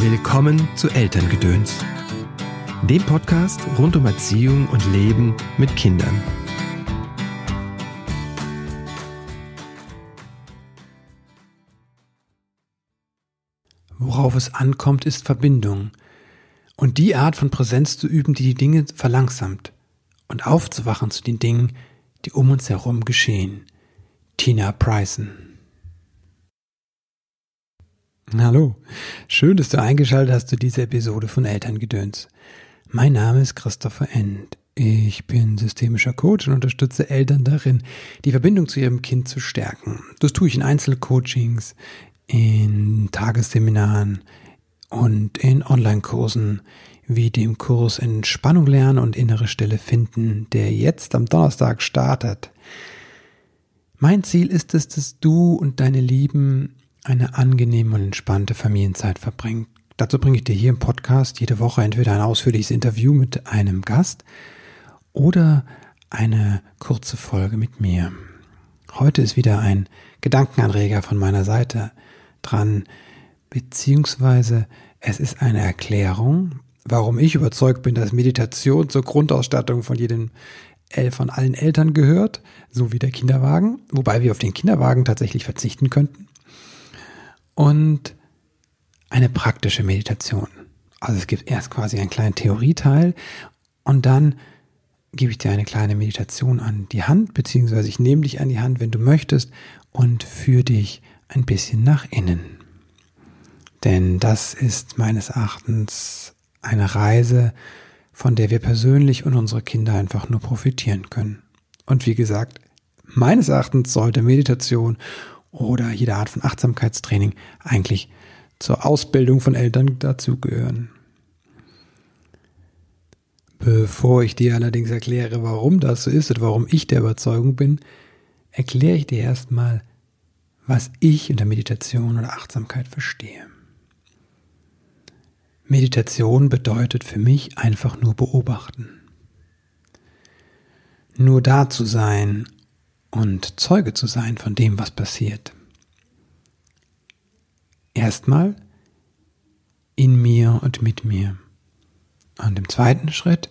Willkommen zu Elterngedöns, dem Podcast rund um Erziehung und Leben mit Kindern. Worauf es ankommt, ist Verbindung und die Art von Präsenz zu üben, die die Dinge verlangsamt und aufzuwachen zu den Dingen, die um uns herum geschehen. Tina Bryson Hallo, schön, dass du eingeschaltet hast zu dieser Episode von Elterngedöns. Mein Name ist Christopher End. Ich bin systemischer Coach und unterstütze Eltern darin, die Verbindung zu ihrem Kind zu stärken. Das tue ich in Einzelcoachings, in Tagesseminaren und in Online-Kursen wie dem Kurs Entspannung lernen und innere Stelle finden, der jetzt am Donnerstag startet. Mein Ziel ist es, dass du und deine Lieben eine angenehme und entspannte Familienzeit verbringt. Dazu bringe ich dir hier im Podcast jede Woche entweder ein ausführliches Interview mit einem Gast oder eine kurze Folge mit mir. Heute ist wieder ein Gedankenanreger von meiner Seite dran, beziehungsweise es ist eine Erklärung, warum ich überzeugt bin, dass Meditation zur Grundausstattung von jedem von allen Eltern gehört, so wie der Kinderwagen, wobei wir auf den Kinderwagen tatsächlich verzichten könnten und eine praktische Meditation. Also es gibt erst quasi einen kleinen Theorieteil und dann gebe ich dir eine kleine Meditation an die Hand, beziehungsweise ich nehme dich an die Hand, wenn du möchtest, und führe dich ein bisschen nach innen. Denn das ist meines Erachtens eine Reise, von der wir persönlich und unsere Kinder einfach nur profitieren können. Und wie gesagt, meines Erachtens sollte Meditation oder jede Art von Achtsamkeitstraining eigentlich zur Ausbildung von Eltern dazugehören. Bevor ich dir allerdings erkläre, warum das so ist und warum ich der Überzeugung bin, erkläre ich dir erstmal, was ich unter Meditation oder Achtsamkeit verstehe. Meditation bedeutet für mich einfach nur beobachten. Nur da zu sein und Zeuge zu sein von dem, was passiert. Erstmal in mir und mit mir. Und im zweiten Schritt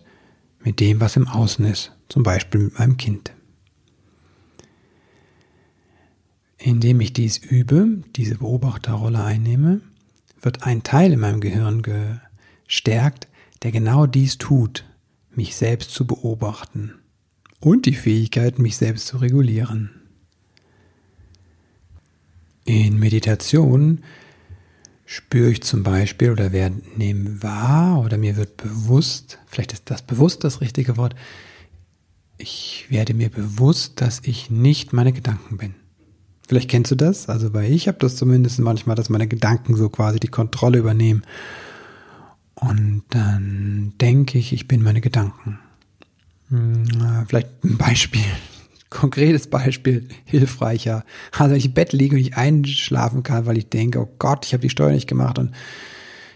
mit dem, was im Außen ist, zum Beispiel mit meinem Kind. Indem ich dies übe, diese Beobachterrolle einnehme, wird ein Teil in meinem Gehirn gestärkt, der genau dies tut, mich selbst zu beobachten und die Fähigkeit, mich selbst zu regulieren. In Meditation spüre ich zum Beispiel oder werde nehme wahr oder mir wird bewusst, vielleicht ist das bewusst das richtige Wort, ich werde mir bewusst, dass ich nicht meine Gedanken bin. Vielleicht kennst du das, also bei ich habe das zumindest manchmal, dass meine Gedanken so quasi die Kontrolle übernehmen. Und dann denke ich, ich bin meine Gedanken. Hm, vielleicht ein Beispiel, konkretes Beispiel, hilfreicher. Also wenn ich im Bett liege und ich einschlafen kann, weil ich denke, oh Gott, ich habe die Steuer nicht gemacht und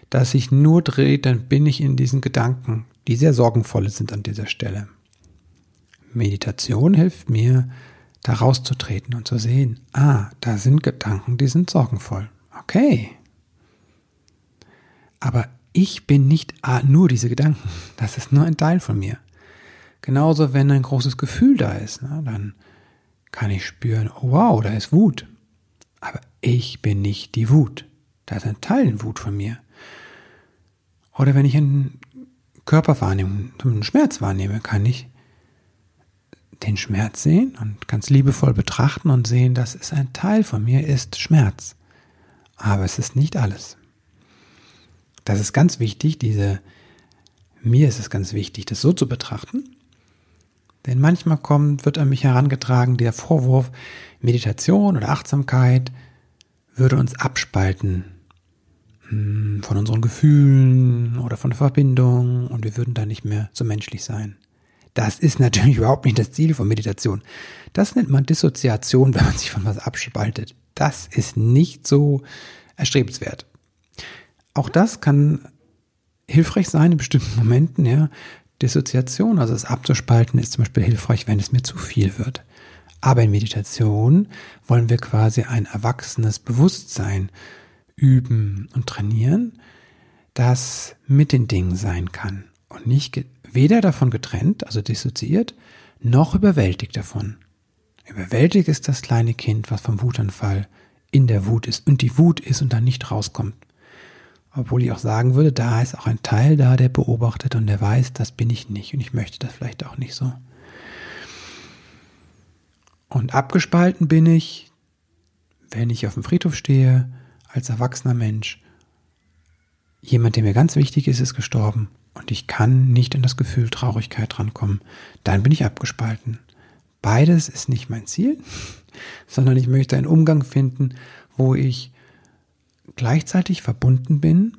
dass sich nur dreht, dann bin ich in diesen Gedanken, die sehr sorgenvoll sind an dieser Stelle. Meditation hilft mir, da rauszutreten und zu sehen, ah, da sind Gedanken, die sind sorgenvoll. Okay. Aber ich bin nicht nur diese Gedanken. Das ist nur ein Teil von mir. Genauso, wenn ein großes Gefühl da ist, ne, dann kann ich spüren, oh wow, da ist Wut. Aber ich bin nicht die Wut. Da ist ein Teil in Wut von mir. Oder wenn ich einen Körper wahrnehme, einen Schmerz wahrnehme, kann ich den Schmerz sehen und ganz liebevoll betrachten und sehen, dass es ein Teil von mir ist Schmerz. Aber es ist nicht alles. Das ist ganz wichtig, diese, mir ist es ganz wichtig, das so zu betrachten, denn manchmal kommt, wird an mich herangetragen der Vorwurf, Meditation oder Achtsamkeit würde uns abspalten hm, von unseren Gefühlen oder von der Verbindung und wir würden da nicht mehr so menschlich sein. Das ist natürlich überhaupt nicht das Ziel von Meditation. Das nennt man Dissoziation, wenn man sich von was abspaltet. Das ist nicht so erstrebenswert. Auch das kann hilfreich sein in bestimmten Momenten, ja. Dissoziation, also es abzuspalten, ist zum Beispiel hilfreich, wenn es mir zu viel wird. Aber in Meditation wollen wir quasi ein erwachsenes Bewusstsein üben und trainieren, das mit den Dingen sein kann und nicht weder davon getrennt, also dissoziiert, noch überwältigt davon. Überwältigt ist das kleine Kind, was vom Wutanfall in der Wut ist und die Wut ist und dann nicht rauskommt. Obwohl ich auch sagen würde, da ist auch ein Teil da, der beobachtet und der weiß, das bin ich nicht und ich möchte das vielleicht auch nicht so. Und abgespalten bin ich, wenn ich auf dem Friedhof stehe, als erwachsener Mensch. Jemand, der mir ganz wichtig ist, ist gestorben und ich kann nicht in das Gefühl Traurigkeit rankommen. Dann bin ich abgespalten. Beides ist nicht mein Ziel, sondern ich möchte einen Umgang finden, wo ich gleichzeitig verbunden bin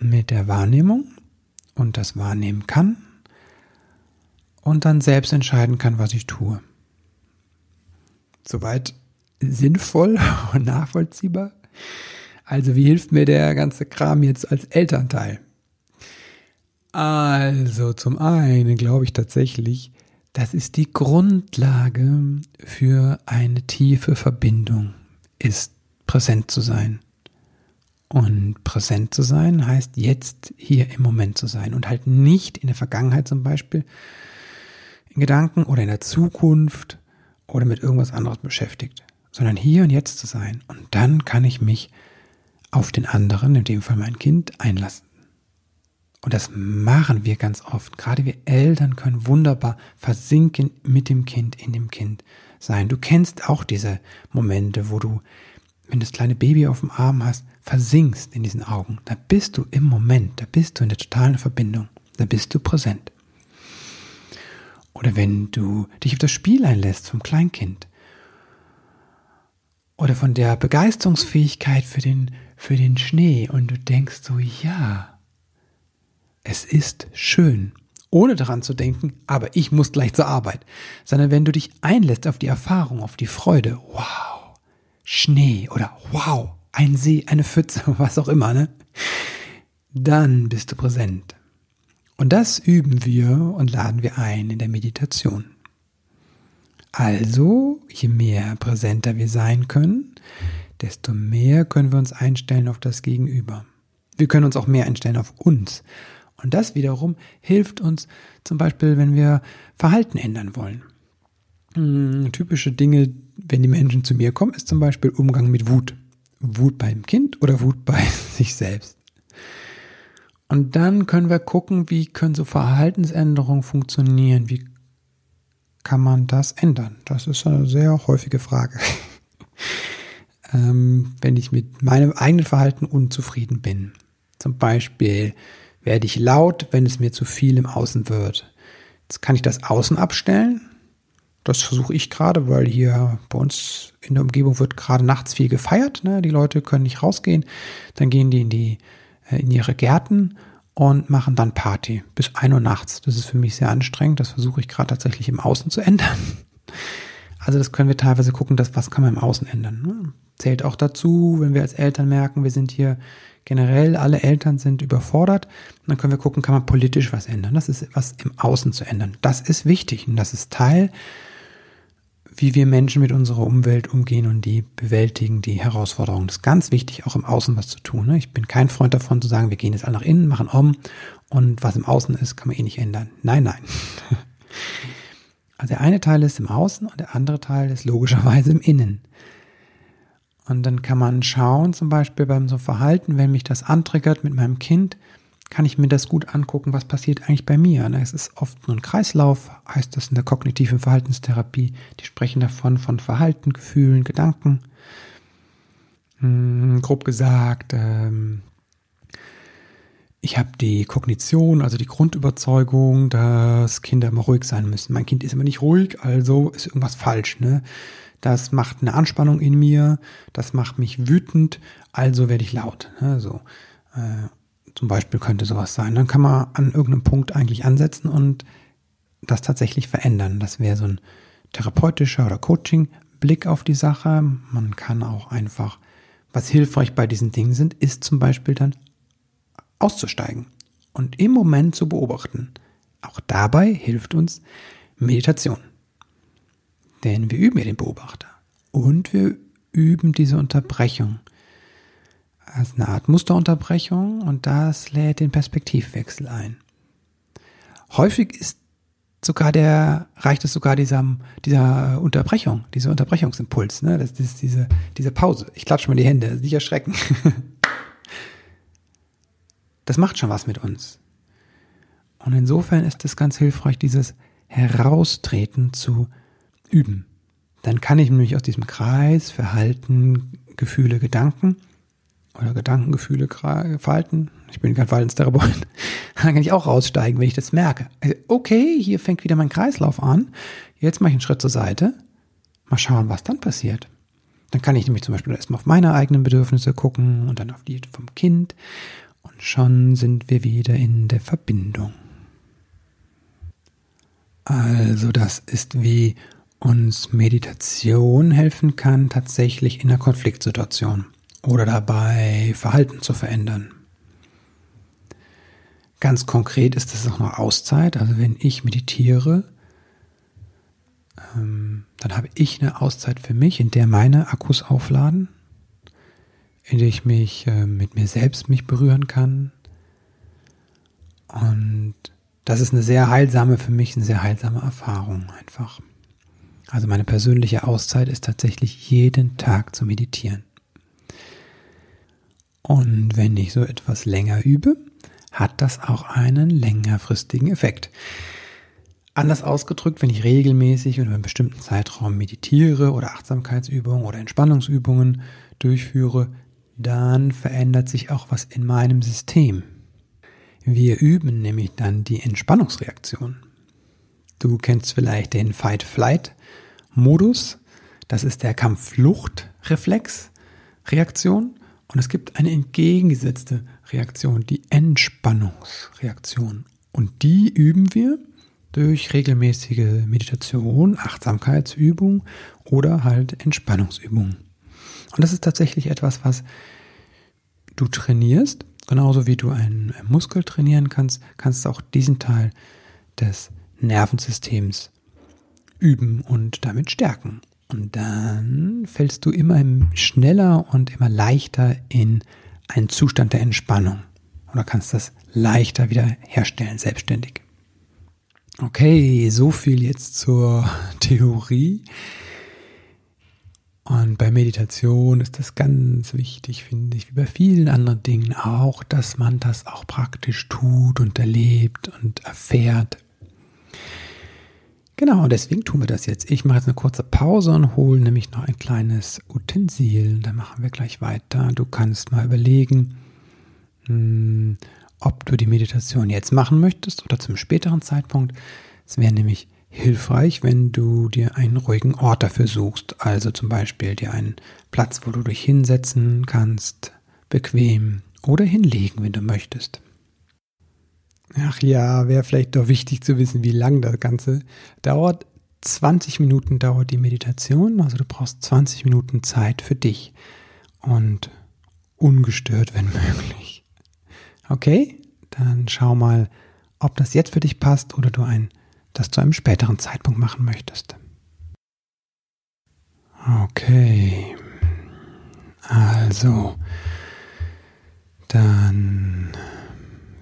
mit der Wahrnehmung und das wahrnehmen kann und dann selbst entscheiden kann, was ich tue. Soweit sinnvoll und nachvollziehbar. Also wie hilft mir der ganze Kram jetzt als Elternteil? Also zum einen glaube ich tatsächlich, das ist die Grundlage für eine tiefe Verbindung, ist präsent zu sein. Und präsent zu sein heißt jetzt hier im Moment zu sein und halt nicht in der Vergangenheit zum Beispiel, in Gedanken oder in der Zukunft oder mit irgendwas anderes beschäftigt, sondern hier und jetzt zu sein. Und dann kann ich mich auf den anderen, in dem Fall mein Kind, einlassen. Und das machen wir ganz oft. Gerade wir Eltern können wunderbar versinken mit dem Kind, in dem Kind sein. Du kennst auch diese Momente, wo du, wenn du das kleine Baby auf dem Arm hast, versinkst in diesen Augen. Da bist du im Moment, da bist du in der totalen Verbindung, da bist du präsent. Oder wenn du dich auf das Spiel einlässt vom Kleinkind. Oder von der Begeisterungsfähigkeit für den, für den Schnee und du denkst so, ja, es ist schön, ohne daran zu denken, aber ich muss gleich zur Arbeit, sondern wenn du dich einlässt auf die Erfahrung, auf die Freude, wow, Schnee oder wow, ein See, eine Pfütze, was auch immer, ne? Dann bist du präsent. Und das üben wir und laden wir ein in der Meditation. Also, je mehr präsenter wir sein können, desto mehr können wir uns einstellen auf das Gegenüber. Wir können uns auch mehr einstellen auf uns und das wiederum hilft uns zum Beispiel, wenn wir Verhalten ändern wollen. Hm, typische Dinge, wenn die Menschen zu mir kommen, ist zum Beispiel Umgang mit Wut. Wut beim Kind oder Wut bei sich selbst. Und dann können wir gucken, wie können so Verhaltensänderungen funktionieren, wie kann man das ändern? Das ist eine sehr häufige Frage. ähm, wenn ich mit meinem eigenen Verhalten unzufrieden bin. Zum Beispiel, werde ich laut, wenn es mir zu viel im Außen wird. Jetzt kann ich das Außen abstellen. Das versuche ich gerade, weil hier bei uns in der Umgebung wird gerade nachts viel gefeiert. Ne? Die Leute können nicht rausgehen. Dann gehen die in, die äh, in ihre Gärten und machen dann Party bis ein Uhr nachts. Das ist für mich sehr anstrengend. Das versuche ich gerade tatsächlich im Außen zu ändern. Also das können wir teilweise gucken, dass was kann man im Außen ändern. Ne? Zählt auch dazu, wenn wir als Eltern merken, wir sind hier generell alle Eltern sind überfordert. Dann können wir gucken, kann man politisch was ändern. Das ist was im Außen zu ändern. Das ist wichtig und das ist Teil, wie wir Menschen mit unserer Umwelt umgehen und die bewältigen, die Herausforderungen. Das ist ganz wichtig, auch im Außen was zu tun. Ne? Ich bin kein Freund davon zu sagen, wir gehen jetzt alle nach innen, machen um und was im Außen ist, kann man eh nicht ändern. Nein, nein. Also der eine Teil ist im Außen und der andere Teil ist logischerweise im Innen. Und dann kann man schauen, zum Beispiel beim so Verhalten, wenn mich das antriggert mit meinem Kind, kann ich mir das gut angucken, was passiert eigentlich bei mir. Ne? Es ist oft nur ein Kreislauf, heißt das in der kognitiven Verhaltenstherapie. Die sprechen davon von Verhalten, Gefühlen, Gedanken. Hm, grob gesagt, ähm, ich habe die Kognition, also die Grundüberzeugung, dass Kinder immer ruhig sein müssen. Mein Kind ist immer nicht ruhig, also ist irgendwas falsch. Ne? das macht eine Anspannung in mir, das macht mich wütend, also werde ich laut. Ne, so. Äh, zum Beispiel könnte sowas sein. Dann kann man an irgendeinem Punkt eigentlich ansetzen und das tatsächlich verändern. Das wäre so ein therapeutischer oder Coaching-Blick auf die Sache. Man kann auch einfach, was hilfreich bei diesen Dingen sind, ist zum Beispiel dann auszusteigen und im Moment zu beobachten. Auch dabei hilft uns Meditation. Denn wir üben ja den Beobachter. Und wir üben diese Unterbrechung. Als eine Art Musterunterbrechung und das lädt den Perspektivwechsel ein. Häufig ist sogar der, reicht es sogar dieser, dieser Unterbrechung, dieser Unterbrechungsimpuls, ne? Das ist diese, diese Pause. Ich klatsche mal die Hände, nicht erschrecken. Das macht schon was mit uns. Und insofern ist es ganz hilfreich, dieses Heraustreten zu üben. Dann kann ich nämlich aus diesem Kreis Verhalten, Gefühle, Gedanken oder Gedankengefühle, Verhalten, ich bin kein Verhaltenstherapeut, dann kann ich auch raussteigen, wenn ich das merke. Also, okay, hier fängt wieder mein Kreislauf an. Jetzt mache ich einen Schritt zur Seite. Mal schauen, was dann passiert. Dann kann ich nämlich zum Beispiel erstmal auf meine eigenen Bedürfnisse gucken und dann auf die vom Kind. Und schon sind wir wieder in der Verbindung. Also das ist wie uns Meditation helfen kann, tatsächlich in einer Konfliktsituation oder dabei Verhalten zu verändern. Ganz konkret ist es auch noch Auszeit. Also wenn ich meditiere, ähm, dann habe ich eine Auszeit für mich, in der meine Akkus aufladen, in der ich mich äh, mit mir selbst mich berühren kann. Und das ist eine sehr heilsame für mich, eine sehr heilsame Erfahrung einfach. Also meine persönliche Auszeit ist tatsächlich jeden Tag zu meditieren. Und wenn ich so etwas länger übe, hat das auch einen längerfristigen Effekt. Anders ausgedrückt, wenn ich regelmäßig und über einen bestimmten Zeitraum meditiere oder Achtsamkeitsübungen oder Entspannungsübungen durchführe, dann verändert sich auch was in meinem System. Wir üben nämlich dann die Entspannungsreaktion. Du kennst vielleicht den Fight-Flight-Modus. Das ist der Kampf-Flucht-Reflex-Reaktion. Und es gibt eine entgegengesetzte Reaktion, die Entspannungsreaktion. Und die üben wir durch regelmäßige Meditation, Achtsamkeitsübung oder halt Entspannungsübungen. Und das ist tatsächlich etwas, was du trainierst Genauso wie du einen Muskel trainieren kannst, kannst du auch diesen Teil des Nervensystems üben und damit stärken. Und dann fällst du immer schneller und immer leichter in einen Zustand der Entspannung. Oder kannst das leichter wieder herstellen, selbstständig. Okay, so viel jetzt zur Theorie. Und bei Meditation ist das ganz wichtig, finde ich, wie bei vielen anderen Dingen auch, dass man das auch praktisch tut und erlebt und erfährt. Genau, deswegen tun wir das jetzt. Ich mache jetzt eine kurze Pause und hole nämlich noch ein kleines Utensil. Dann machen wir gleich weiter. Du kannst mal überlegen, hm, ob du die Meditation jetzt machen möchtest oder zum späteren Zeitpunkt. Es wäre nämlich hilfreich, wenn du dir einen ruhigen Ort dafür suchst. Also zum Beispiel dir einen Platz, wo du dich hinsetzen kannst, bequem oder hinlegen, wenn du möchtest. Ach ja, wäre vielleicht doch wichtig zu wissen, wie lang das Ganze dauert. 20 Minuten dauert die Meditation, also du brauchst 20 Minuten Zeit für dich und ungestört, wenn möglich. Okay, dann schau mal, ob das jetzt für dich passt oder du ein das zu einem späteren Zeitpunkt machen möchtest. Okay, also dann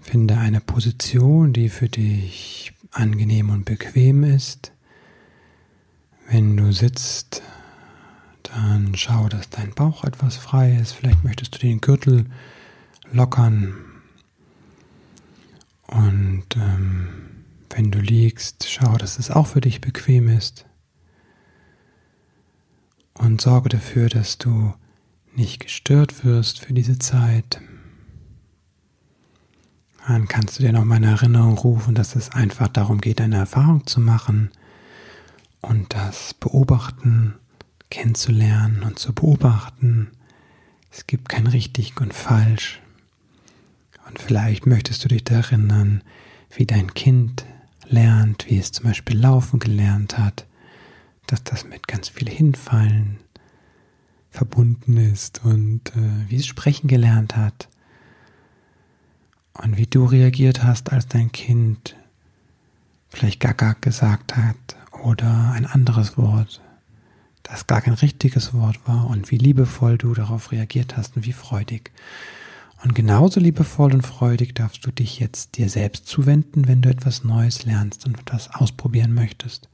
finde eine Position, die für dich angenehm und bequem ist. Wenn du sitzt, dann schau, dass dein Bauch etwas frei ist. Vielleicht möchtest du den Gürtel lockern. Und ähm, wenn du liegst, schau, dass es auch für dich bequem ist. Und sorge dafür, dass du nicht gestört wirst für diese Zeit. Dann kannst du dir noch mal in Erinnerung rufen, dass es einfach darum geht, eine Erfahrung zu machen und das Beobachten kennenzulernen und zu beobachten. Es gibt kein richtig und falsch. Und vielleicht möchtest du dich erinnern, wie dein Kind lernt, wie es zum Beispiel laufen gelernt hat, dass das mit ganz viel Hinfallen verbunden ist und äh, wie es sprechen gelernt hat und wie du reagiert hast, als dein Kind vielleicht Gaga gesagt hat oder ein anderes Wort, das gar kein richtiges Wort war und wie liebevoll du darauf reagiert hast und wie freudig. Und genauso liebevoll und freudig darfst du dich jetzt dir selbst zuwenden, wenn du etwas Neues lernst und das ausprobieren möchtest.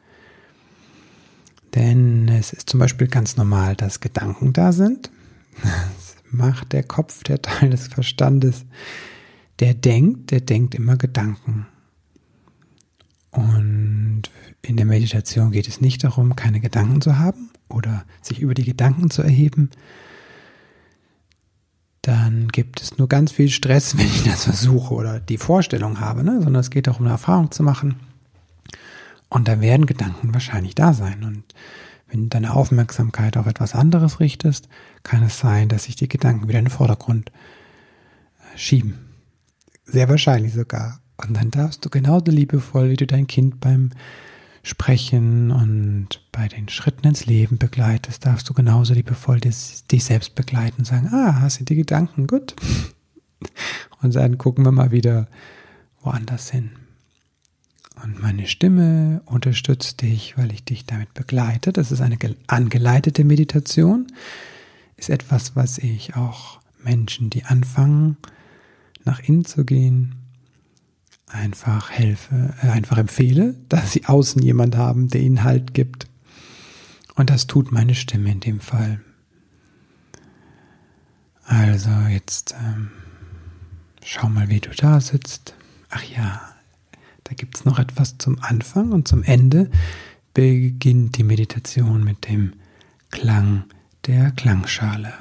Denn es ist zum Beispiel ganz normal, dass Gedanken da sind. Das macht der Kopf, der Teil des Verstandes. Der denkt, der denkt immer Gedanken. Und in der Meditation geht es nicht darum, keine Gedanken zu haben oder sich über die Gedanken zu erheben. Dann gibt es nur ganz viel Stress, wenn ich das versuche oder die Vorstellung habe, ne? sondern es geht darum, eine Erfahrung zu machen. Und da werden Gedanken wahrscheinlich da sein. Und wenn du deine Aufmerksamkeit auf etwas anderes richtest, kann es sein, dass sich die Gedanken wieder in den Vordergrund äh, schieben. Sehr wahrscheinlich sogar. Und dann darfst du genauso liebevoll, wie du dein Kind beim Sprechen und bei den Schritten ins Leben begleitest, darfst du genauso liebevoll dich, selbst begleiten und sagen, ah, hast du die Gedanken, gut. Und dann gucken wir mal wieder woanders hin. Und meine Stimme unterstützt dich, weil ich dich damit begleite. Das ist eine angeleitete Meditation. Ist etwas, was ich auch Menschen, die anfangen, nach innen zu gehen, einfach helfe, äh, einfach empfehle, dass sie außen jemand haben, der ihnen Halt gibt. Und das tut meine Stimme in dem Fall. Also jetzt ähm, schau mal, wie du da sitzt. Ach ja, da gibt es noch etwas zum Anfang und zum Ende beginnt die Meditation mit dem Klang der Klangschale.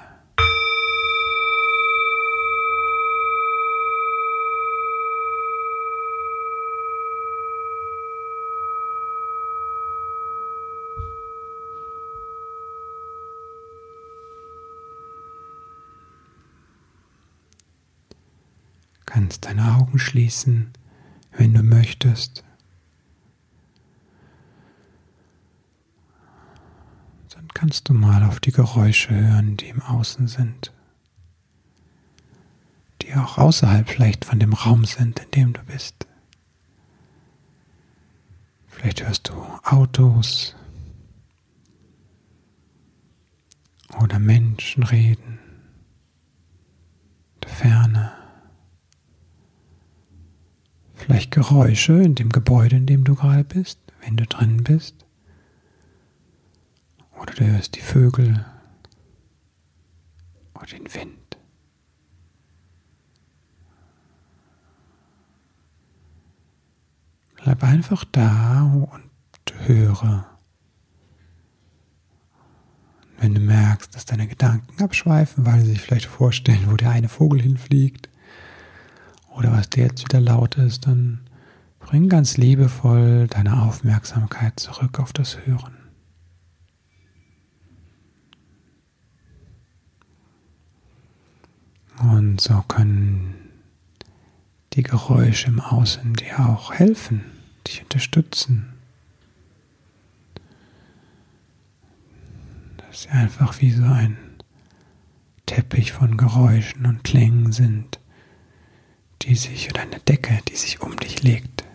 Kannst deine Augen schließen, wenn du möchtest. Dann kannst du mal auf die Geräusche hören, die im Außen sind, die auch außerhalb vielleicht von dem Raum sind, in dem du bist. Vielleicht hörst du Autos oder Menschen reden, der Ferne vielleicht Geräusche in dem Gebäude, in dem du gerade bist, wenn du drin bist. Oder du hörst die Vögel oder den Wind. Bleib einfach da und höre. Wenn du merkst, dass deine Gedanken abschweifen, weil sie sich vielleicht vorstellen, wo der eine Vogel hinfliegt, oder was dir jetzt wieder laut ist, dann bring ganz liebevoll deine Aufmerksamkeit zurück auf das Hören. Und so können die Geräusche im Außen dir auch helfen, dich unterstützen. Dass sie einfach wie so ein Teppich von Geräuschen und Klängen sind die sich oder eine Decke, die sich um dich legt,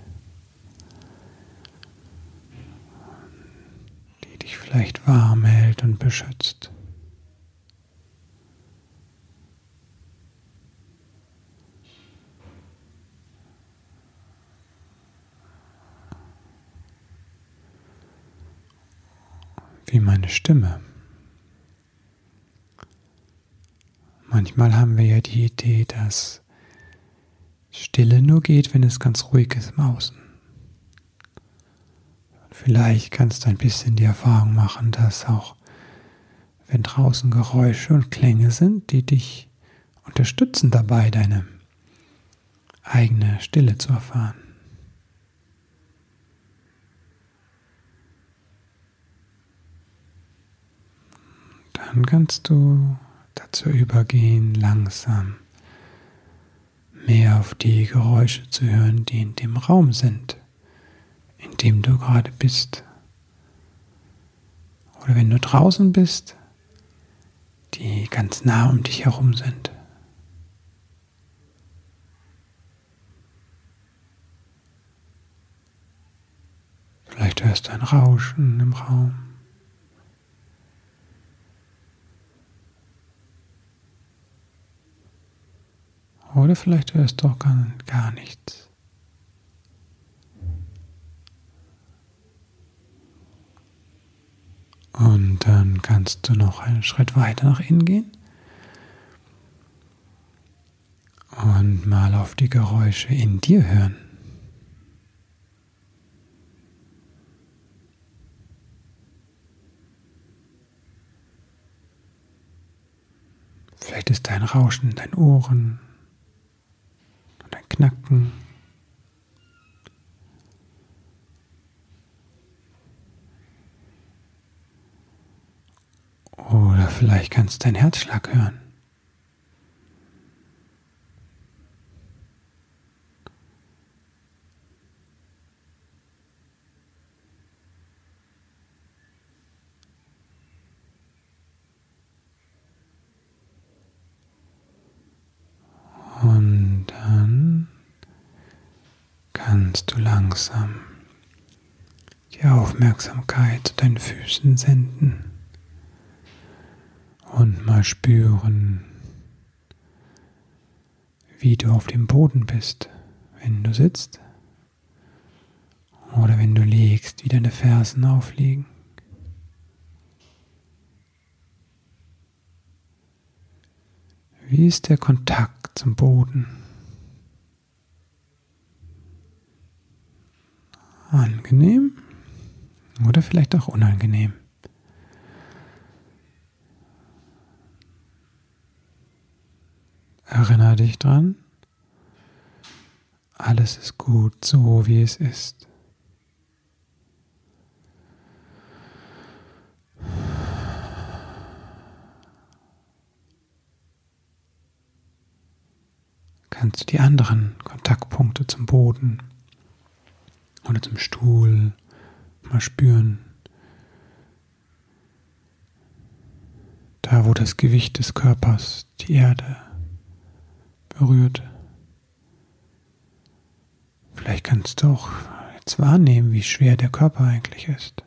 die dich vielleicht warm hält und beschützt. Wie meine Stimme. Manchmal haben wir ja die Idee, dass Stille nur geht, wenn es ganz ruhig ist im Außen. Vielleicht kannst du ein bisschen die Erfahrung machen, dass auch wenn draußen Geräusche und Klänge sind, die dich unterstützen dabei, deine eigene Stille zu erfahren. Dann kannst du dazu übergehen, langsam mehr auf die Geräusche zu hören, die in dem Raum sind, in dem du gerade bist. Oder wenn du draußen bist, die ganz nah um dich herum sind. Vielleicht hörst du ein Rauschen im Raum. Oder vielleicht hörst du auch gar, gar nichts. Und dann kannst du noch einen Schritt weiter nach innen gehen und mal auf die Geräusche in dir hören. Vielleicht ist dein Rauschen in deinen Ohren Knacken. Oder vielleicht kannst du deinen Herzschlag hören. Und dann kannst du langsam die Aufmerksamkeit zu deinen Füßen senden und mal spüren, wie du auf dem Boden bist, wenn du sitzt oder wenn du liegst, wie deine Fersen aufliegen. Wie ist der Kontakt zum Boden? Angenehm oder vielleicht auch unangenehm? Erinnere dich dran, alles ist gut so, wie es ist. Kannst du die anderen Kontaktpunkte zum Boden oder zum Stuhl mal spüren. Da, wo das Gewicht des Körpers die Erde berührt. Vielleicht kannst du auch jetzt wahrnehmen, wie schwer der Körper eigentlich ist.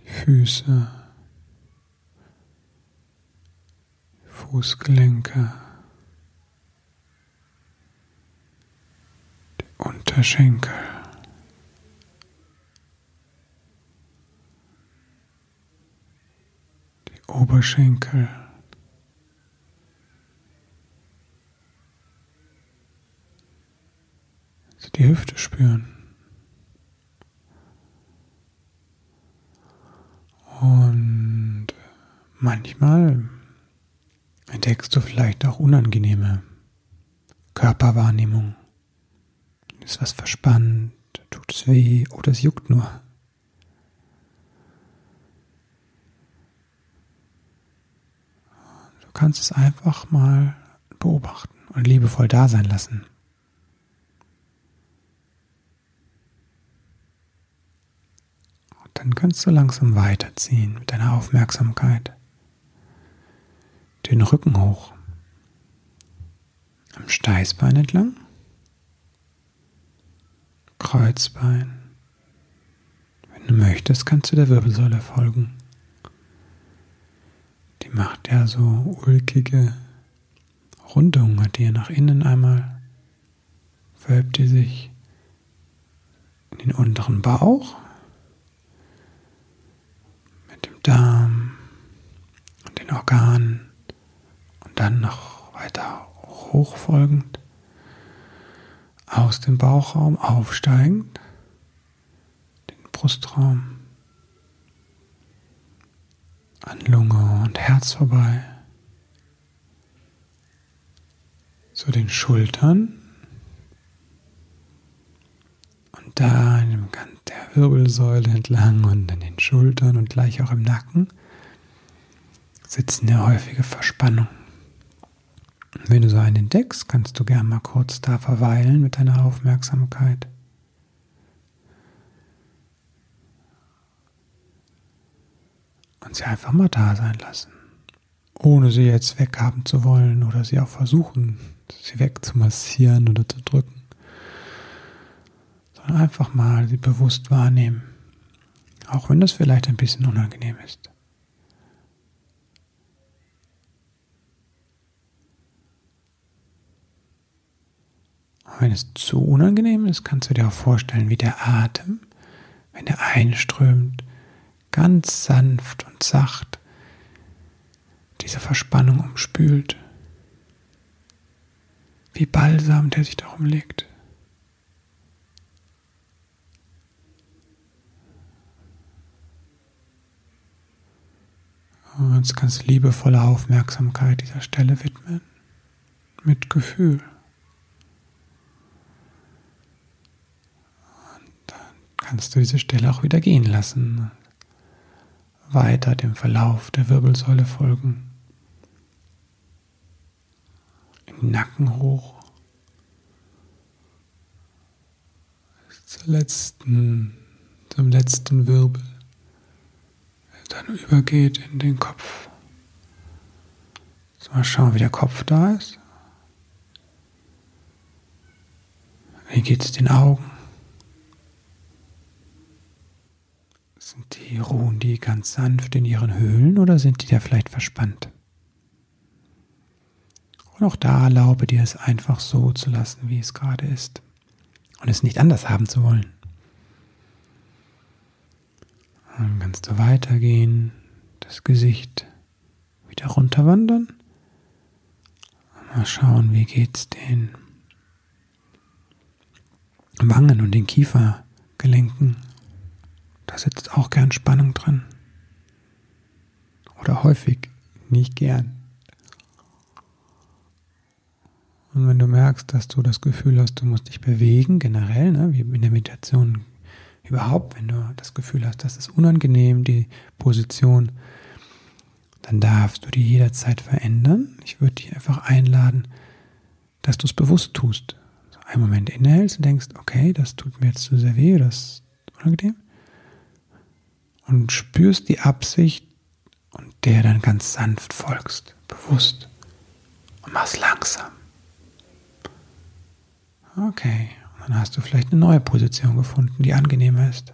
Die Füße, die Fußgelenke, die Unterschenkel. Oberschenkel. Also die Hüfte spüren. Und manchmal entdeckst du vielleicht auch unangenehme Körperwahrnehmung. Ist was verspannt, tut es weh oder es juckt nur. kannst es einfach mal beobachten und liebevoll da sein lassen. Und dann kannst du langsam weiterziehen mit deiner Aufmerksamkeit. Den Rücken hoch. Am Steißbein entlang. Kreuzbein. Wenn du möchtest, kannst du der Wirbelsäule folgen. Die macht ja so ulkige Rundungen, hat die nach innen einmal, wölbt die sich in den unteren Bauch mit dem Darm und den Organen und dann noch weiter hochfolgend aus dem Bauchraum aufsteigend den Brustraum an Lunge und Herz vorbei, zu den Schultern und da in dem Kant der Wirbelsäule entlang und an den Schultern und gleich auch im Nacken sitzen ja häufige Verspannung. Wenn du so einen entdeckst, kannst du gerne mal kurz da verweilen mit deiner Aufmerksamkeit. und sie einfach mal da sein lassen. Ohne sie jetzt weghaben zu wollen oder sie auch versuchen, sie wegzumassieren oder zu drücken. Sondern einfach mal sie bewusst wahrnehmen. Auch wenn das vielleicht ein bisschen unangenehm ist. Wenn es zu unangenehm ist, kannst du dir auch vorstellen, wie der Atem, wenn er einströmt, ganz sanft und sacht diese Verspannung umspült. Wie Balsam, der sich darum legt. Und kannst du liebevolle Aufmerksamkeit dieser Stelle widmen. Mit Gefühl. Und dann kannst du diese Stelle auch wieder gehen lassen. Weiter dem Verlauf der Wirbelsäule folgen. Im Nacken hoch. Zur letzten, zum letzten Wirbel dann übergeht in den Kopf. Jetzt mal schauen, wie der Kopf da ist. Wie geht es den Augen? Sind die, ruhen die ganz sanft in ihren Höhlen oder sind die da vielleicht verspannt? Und auch da erlaube dir es einfach so zu lassen, wie es gerade ist. Und es nicht anders haben zu wollen. Dann kannst du weitergehen, das Gesicht wieder runterwandern. Mal schauen, wie geht's den Wangen und den Kiefergelenken. Da sitzt auch gern Spannung drin. Oder häufig, nicht gern. Und wenn du merkst, dass du das Gefühl hast, du musst dich bewegen, generell, ne, wie in der Meditation überhaupt, wenn du das Gefühl hast, das ist unangenehm, die Position, dann darfst du die jederzeit verändern. Ich würde dich einfach einladen, dass du es bewusst tust. So einen Moment innehältst und denkst, okay, das tut mir jetzt zu sehr weh, das ist unangenehm. Und spürst die Absicht und der dann ganz sanft folgst, bewusst. Und mach's langsam. Okay, dann hast du vielleicht eine neue Position gefunden, die angenehmer ist.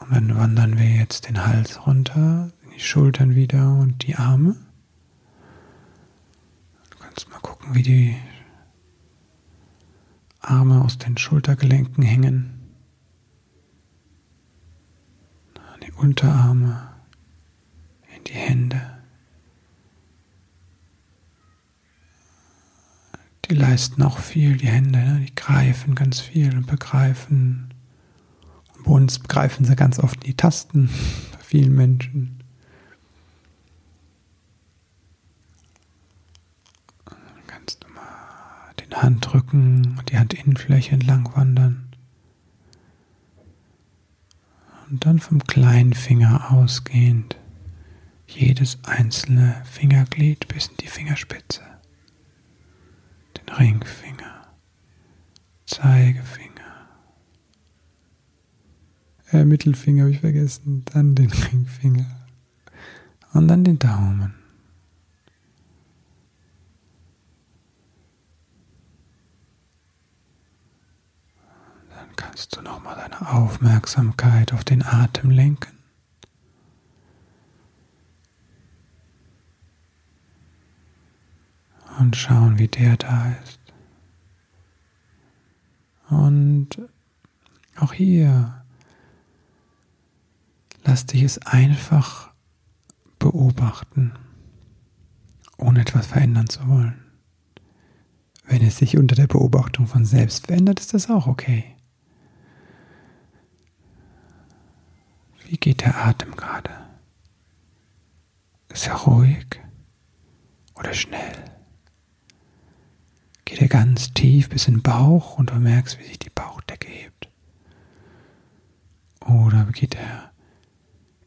Und dann wandern wir jetzt den Hals runter, die Schultern wieder und die Arme. Du kannst mal gucken, wie die Arme aus den Schultergelenken hängen. Die Unterarme in die Hände. Die leisten auch viel, die Hände, ne? die greifen ganz viel und begreifen. Und bei uns begreifen sie ganz oft die Tasten, bei vielen Menschen. Dann kannst du mal den Handrücken und die Handinnenfläche entlang wandern. Und dann vom kleinen Finger ausgehend jedes einzelne Fingerglied bis in die Fingerspitze. Ringfinger, Zeigefinger, äh, Mittelfinger habe ich vergessen, dann den Ringfinger und dann den Daumen. Dann kannst du nochmal deine Aufmerksamkeit auf den Atem lenken. und schauen, wie der da ist. Und auch hier lass dich es einfach beobachten, ohne etwas verändern zu wollen. Wenn es sich unter der Beobachtung von selbst verändert, ist das auch okay. Wie geht der Atem gerade? Ist er ruhig oder schnell? Geht er ganz tief bis in den Bauch und du merkst, wie sich die Bauchdecke hebt. Oder geht er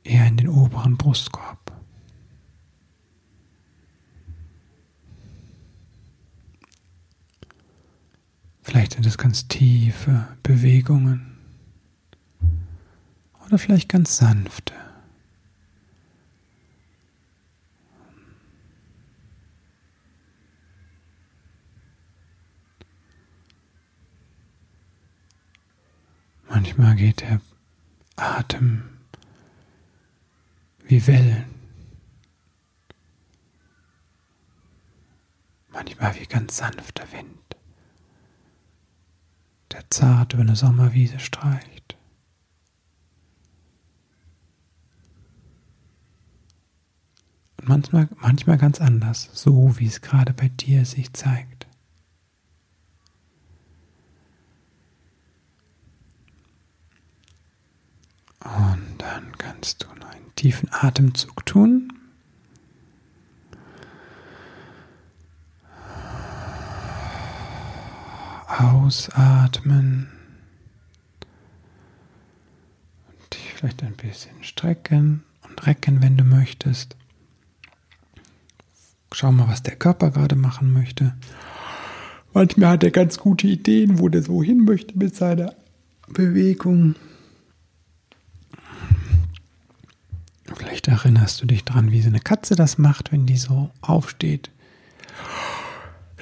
eher in den oberen Brustkorb. Vielleicht sind es ganz tiefe Bewegungen oder vielleicht ganz sanfte. Manchmal geht der Atem wie Wellen. war wie ganz sanfter Wind, der zart über eine Sommerwiese streicht. Und manchmal, manchmal ganz anders, so wie es gerade bei dir sich zeigt. Und dann kannst du noch einen tiefen Atemzug tun. Ausatmen. Und dich vielleicht ein bisschen strecken und recken, wenn du möchtest. Schau mal, was der Körper gerade machen möchte. Manchmal hat er ganz gute Ideen, wo der so hin möchte mit seiner Bewegung. Vielleicht erinnerst du dich dran, wie so eine Katze das macht, wenn die so aufsteht.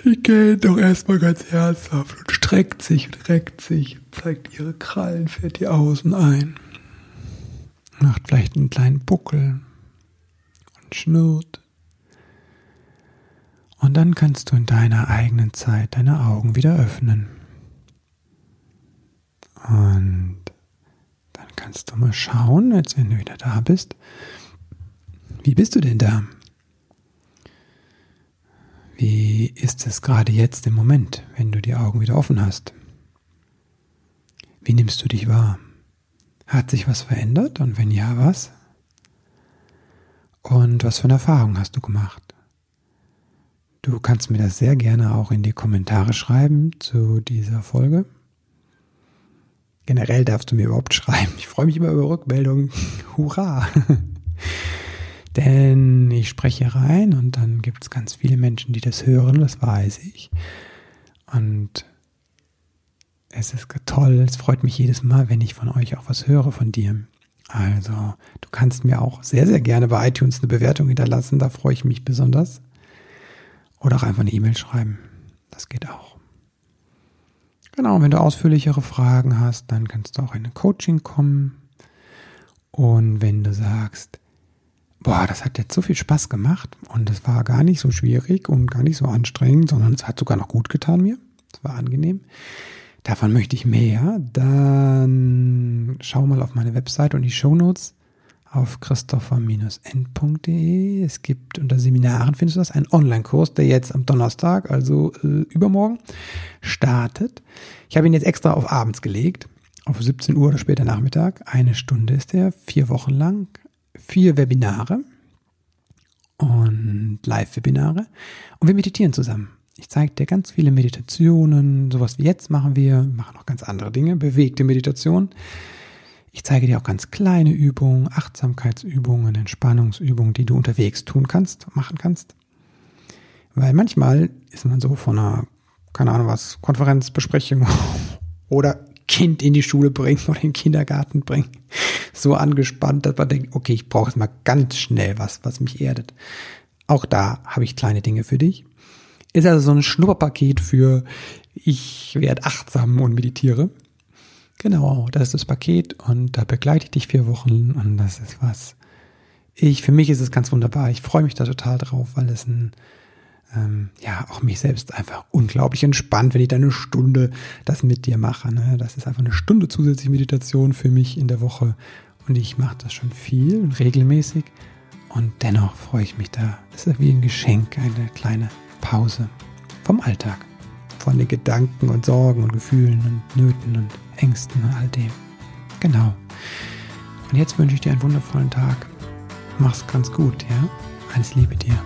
Die geht doch erstmal ganz herzhaft und streckt sich und reckt sich zeigt ihre Krallen, fährt die Außen ein. Macht vielleicht einen kleinen Buckel und schnurrt. Und dann kannst du in deiner eigenen Zeit deine Augen wieder öffnen. Und kannst du mal schauen, als wenn du wieder da bist. Wie bist du denn da? Wie ist es gerade jetzt im Moment, wenn du die Augen wieder offen hast? Wie nimmst du dich wahr? Hat sich was verändert und wenn ja, was? Und was für eine Erfahrung hast du gemacht? Du kannst mir das sehr gerne auch in die Kommentare schreiben zu dieser Folge. Generell darfst du mir überhaupt schreiben. Ich freue mich immer über Rückmeldungen. Hurra! Denn ich spreche rein und dann gibt es ganz viele Menschen, die das hören, das weiß ich. Und es ist toll, es freut mich jedes Mal, wenn ich von euch auch was höre von dir. Also, du kannst mir auch sehr, sehr gerne bei iTunes eine Bewertung hinterlassen, da freue ich mich besonders. Oder auch einfach eine E-Mail schreiben. Das geht auch. Genau, wenn du ausführlichere Fragen hast, dann kannst du auch in ein Coaching kommen. Und wenn du sagst, boah, das hat jetzt so viel Spaß gemacht und es war gar nicht so schwierig und gar nicht so anstrengend, sondern es hat sogar noch gut getan mir. Es war angenehm. Davon möchte ich mehr. Dann schau mal auf meine Website und die Show Notes auf christopher-n.de. Es gibt unter Seminaren, findest du das, einen Online-Kurs, der jetzt am Donnerstag, also äh, übermorgen, startet. Ich habe ihn jetzt extra auf abends gelegt, auf 17 Uhr oder später Nachmittag. Eine Stunde ist der, vier Wochen lang, vier Webinare und Live-Webinare. Und wir meditieren zusammen. Ich zeige dir ganz viele Meditationen, sowas wie jetzt machen wir, machen auch ganz andere Dinge, bewegte Meditation. Ich zeige dir auch ganz kleine Übungen, Achtsamkeitsübungen, Entspannungsübungen, die du unterwegs tun kannst, machen kannst. Weil manchmal ist man so von einer, keine Ahnung was, Konferenzbesprechung oder Kind in die Schule bringen oder in den Kindergarten bringen, so angespannt, dass man denkt, okay, ich brauche jetzt mal ganz schnell was, was mich erdet. Auch da habe ich kleine Dinge für dich. Ist also so ein Schnupperpaket für ich werde achtsam und meditiere. Genau, das ist das Paket und da begleite ich dich vier Wochen und das ist was. Ich, für mich ist es ganz wunderbar. Ich freue mich da total drauf, weil es ein, ähm, ja, auch mich selbst einfach unglaublich entspannt, wenn ich da eine Stunde das mit dir mache. Ne? Das ist einfach eine Stunde zusätzliche Meditation für mich in der Woche und ich mache das schon viel und regelmäßig und dennoch freue ich mich da. Es ist wie ein Geschenk, eine kleine Pause vom Alltag, von den Gedanken und Sorgen und Gefühlen und Nöten und Ängsten und all dem. Genau. Und jetzt wünsche ich dir einen wundervollen Tag. Mach's ganz gut, ja? Alles Liebe dir.